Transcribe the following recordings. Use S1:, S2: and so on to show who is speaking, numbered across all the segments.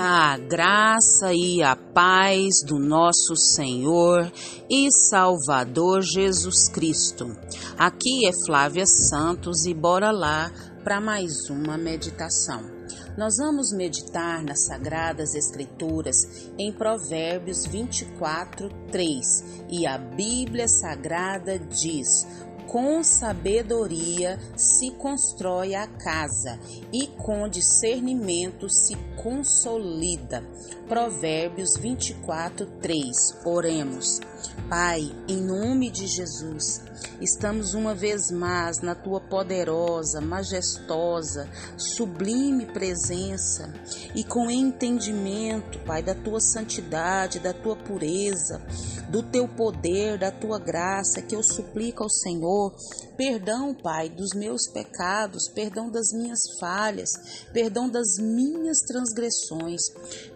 S1: A graça e a paz do nosso Senhor e Salvador Jesus Cristo. Aqui é Flávia Santos e bora lá para mais uma meditação. Nós vamos meditar nas Sagradas Escrituras em Provérbios 24, 3 e a Bíblia Sagrada diz: com sabedoria se constrói a casa e com discernimento se consolida. Provérbios 24, 3. Oremos. Pai, em nome de Jesus, estamos uma vez mais na tua poderosa, majestosa, sublime presença e com entendimento, Pai, da tua santidade, da tua pureza, do teu poder, da tua graça, que eu suplico ao Senhor perdão, Pai, dos meus pecados, perdão das minhas falhas, perdão das minhas transgressões,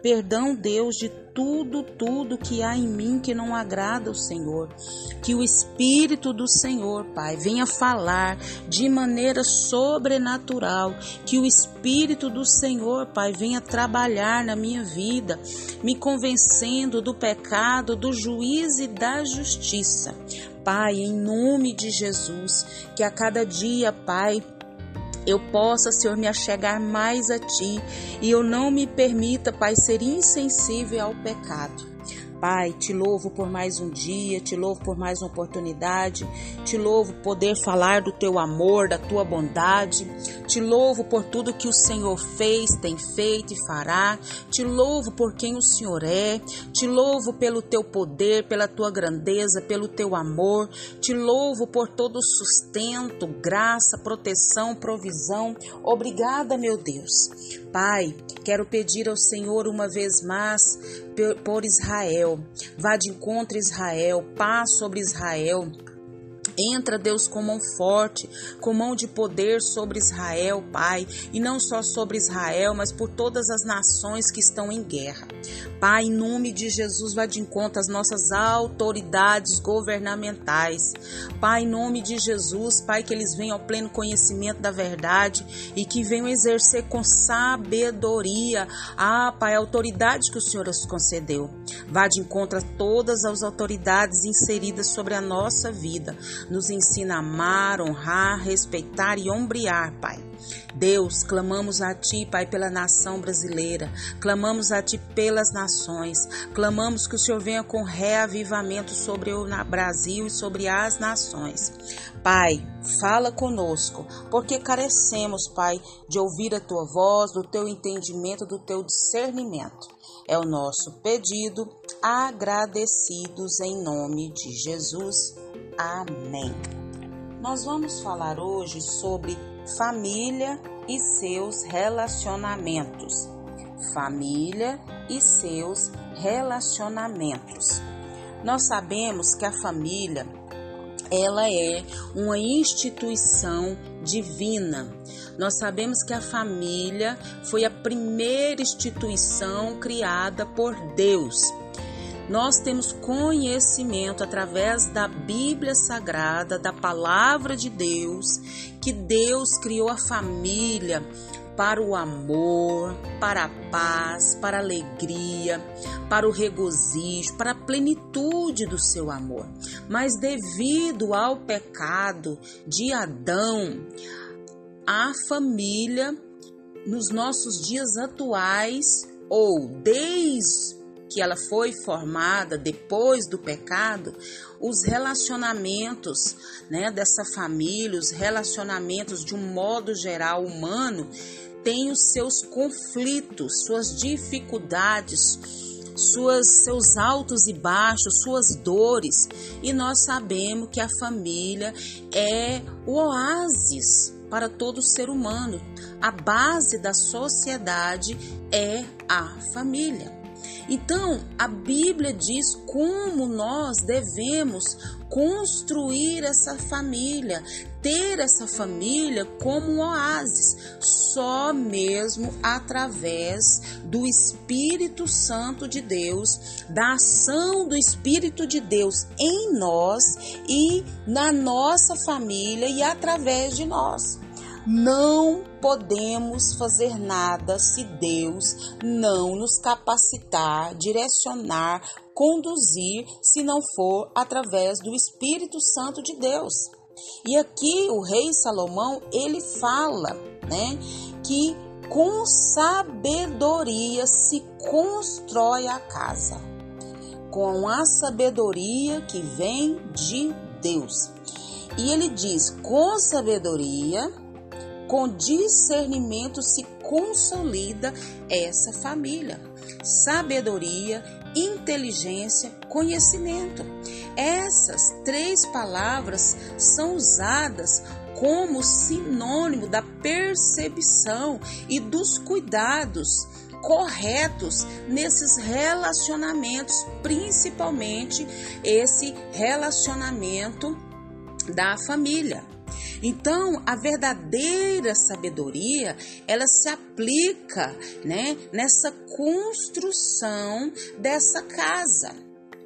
S1: perdão, Deus, de tudo, tudo que há em mim que não agrada ao Senhor. Que o Espírito do Senhor, Pai, venha falar de maneira sobrenatural. Que o Espírito do Senhor, Pai, venha trabalhar na minha vida, me convencendo do pecado, do juízo e da justiça. Pai, em nome de Jesus, que a cada dia, Pai, eu possa, Senhor, me achegar mais a Ti e eu não me permita, Pai, ser insensível ao pecado. Pai, te louvo por mais um dia, te louvo por mais uma oportunidade, te louvo poder falar do teu amor, da tua bondade, te louvo por tudo que o Senhor fez, tem feito e fará, te louvo por quem o Senhor é, te louvo pelo teu poder, pela tua grandeza, pelo teu amor, te louvo por todo o sustento, graça, proteção, provisão. Obrigada, meu Deus. Pai, quero pedir ao Senhor uma vez mais por Israel. Vá de encontro Israel, paz sobre Israel. Entra, Deus, com mão forte, com mão de poder sobre Israel, Pai, e não só sobre Israel, mas por todas as nações que estão em guerra. Pai, em nome de Jesus, vá de encontro às nossas autoridades governamentais. Pai, em nome de Jesus, Pai, que eles venham ao pleno conhecimento da verdade e que venham exercer com sabedoria, ah, Pai, a autoridade que o Senhor os concedeu. Vá de encontro a todas as autoridades inseridas sobre a nossa vida. Nos ensina a amar, honrar, respeitar e ombrear, Pai. Deus, clamamos a Ti, Pai, pela nação brasileira, clamamos a Ti pelas nações, clamamos que o Senhor venha com reavivamento sobre o Brasil e sobre as nações. Pai, fala conosco, porque carecemos, Pai, de ouvir a Tua voz, do Teu entendimento, do Teu discernimento. É o nosso pedido, agradecidos em nome de Jesus. Amém. Nós vamos falar hoje sobre família e seus relacionamentos. Família e seus relacionamentos. Nós sabemos que a família ela é uma instituição divina. Nós sabemos que a família foi a primeira instituição criada por Deus. Nós temos conhecimento através da Bíblia Sagrada, da Palavra de Deus, que Deus criou a família para o amor, para a paz, para a alegria, para o regozijo, para a plenitude do seu amor. Mas devido ao pecado de Adão, a família nos nossos dias atuais ou desde que ela foi formada depois do pecado, os relacionamentos né, dessa família, os relacionamentos de um modo geral humano, têm os seus conflitos, suas dificuldades, suas, seus altos e baixos, suas dores. E nós sabemos que a família é o oásis para todo ser humano. A base da sociedade é a família. Então, a Bíblia diz como nós devemos construir essa família, ter essa família como um oásis, só mesmo através do Espírito Santo de Deus, da ação do Espírito de Deus em nós e na nossa família e através de nós. Não podemos fazer nada se Deus não nos capacitar, direcionar, conduzir, se não for através do Espírito Santo de Deus. E aqui o rei Salomão, ele fala, né, que com sabedoria se constrói a casa. Com a sabedoria que vem de Deus. E ele diz: com sabedoria, com discernimento se consolida essa família. Sabedoria, inteligência, conhecimento. Essas três palavras são usadas como sinônimo da percepção e dos cuidados corretos nesses relacionamentos, principalmente esse relacionamento da família. Então, a verdadeira sabedoria, ela se aplica, né, nessa construção dessa casa.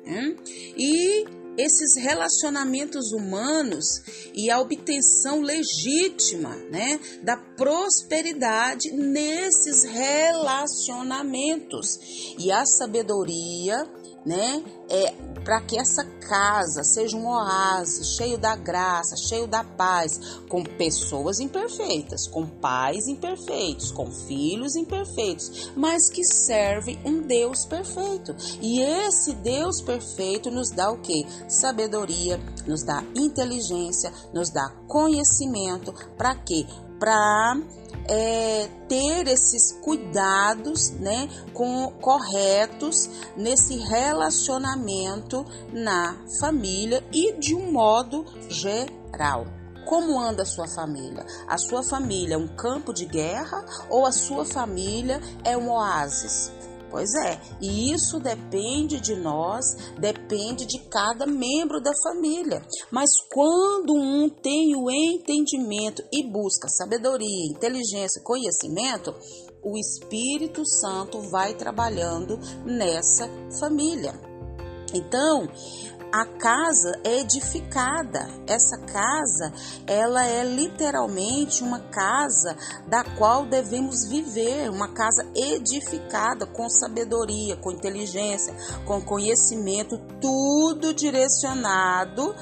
S1: Né? E esses relacionamentos humanos e a obtenção legítima, né, da prosperidade nesses relacionamentos. E a sabedoria, né, é para que essa casa seja um oásis cheio da graça, cheio da paz, com pessoas imperfeitas, com pais imperfeitos, com filhos imperfeitos, mas que serve um Deus perfeito. E esse Deus perfeito nos dá o que? Sabedoria, nos dá inteligência, nos dá conhecimento. Para quê? Para é, ter esses cuidados né, com, corretos nesse relacionamento na família e de um modo geral. Como anda a sua família? A sua família é um campo de guerra ou a sua família é um oásis? Pois é, e isso depende de nós, depende de cada membro da família. Mas quando um tem o entendimento e busca sabedoria, inteligência, conhecimento, o Espírito Santo vai trabalhando nessa família. Então, a casa é edificada. Essa casa, ela é literalmente uma casa da qual devemos viver, uma casa edificada com sabedoria, com inteligência, com conhecimento, tudo direcionado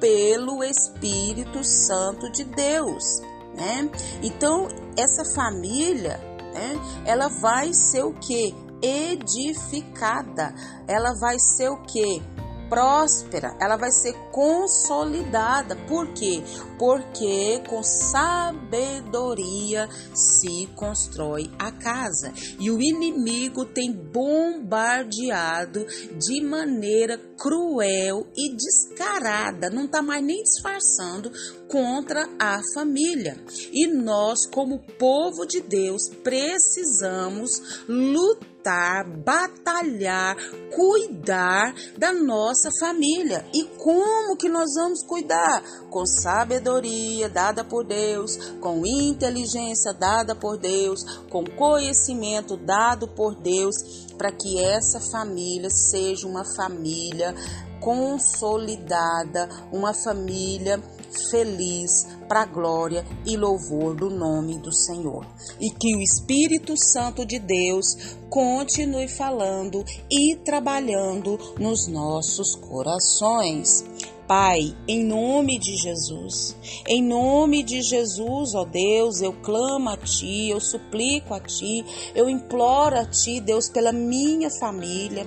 S1: pelo Espírito Santo de Deus, né? Então, essa família, né, ela vai ser o que? Edificada. Ela vai ser o que? Próspera, ela vai ser consolidada. Por quê? Porque com sabedoria se constrói a casa. E o inimigo tem bombardeado de maneira cruel e descarada, não está mais nem disfarçando contra a família. E nós, como povo de Deus, precisamos lutar lutar, batalhar, cuidar da nossa família. E como que nós vamos cuidar? Com sabedoria dada por Deus, com inteligência dada por Deus, com conhecimento dado por Deus, para que essa família seja uma família consolidada, uma família feliz para a glória e louvor do nome do Senhor. E que o Espírito Santo de Deus continue falando e trabalhando nos nossos corações. Pai, em nome de Jesus, em nome de Jesus, ó Deus, eu clamo a Ti, eu suplico a Ti, eu imploro a Ti, Deus, pela minha família,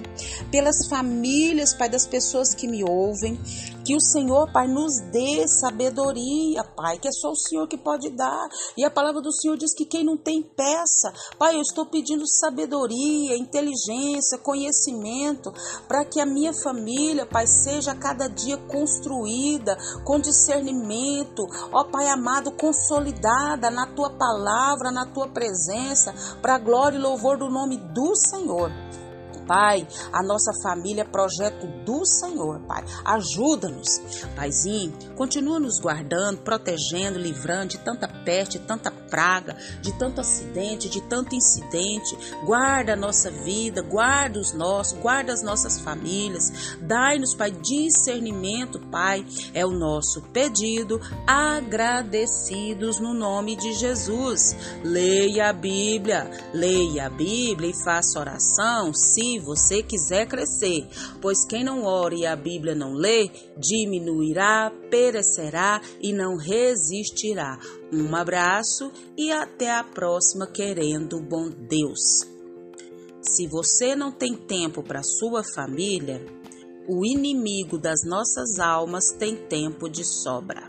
S1: pelas famílias, Pai, das pessoas que me ouvem, que o Senhor, Pai, nos dê sabedoria, Pai, que é só o Senhor que pode dar. E a palavra do Senhor diz que quem não tem peça, Pai, eu estou pedindo sabedoria, inteligência, conhecimento, para que a minha família, Pai, seja cada dia construída com discernimento, ó Pai amado, consolidada na tua palavra, na tua presença, para glória e louvor do nome do Senhor. Pai, a nossa família é projeto do Senhor, Pai. Ajuda-nos. Paizinho, continua nos guardando, protegendo, livrando de tanta peste, tanta praga, de tanto acidente, de tanto incidente. Guarda a nossa vida, guarda os nossos, guarda as nossas famílias. Dai-nos, Pai, discernimento, Pai. É o nosso pedido, agradecidos no nome de Jesus. Leia a Bíblia, leia a Bíblia e faça oração se você quiser crescer, pois quem não ora e a Bíblia não lê, diminuirá, perecerá e não resistirá. Um abraço e até a próxima, querendo bom Deus. Se você não tem tempo para sua família, o inimigo das nossas almas tem tempo de sobra.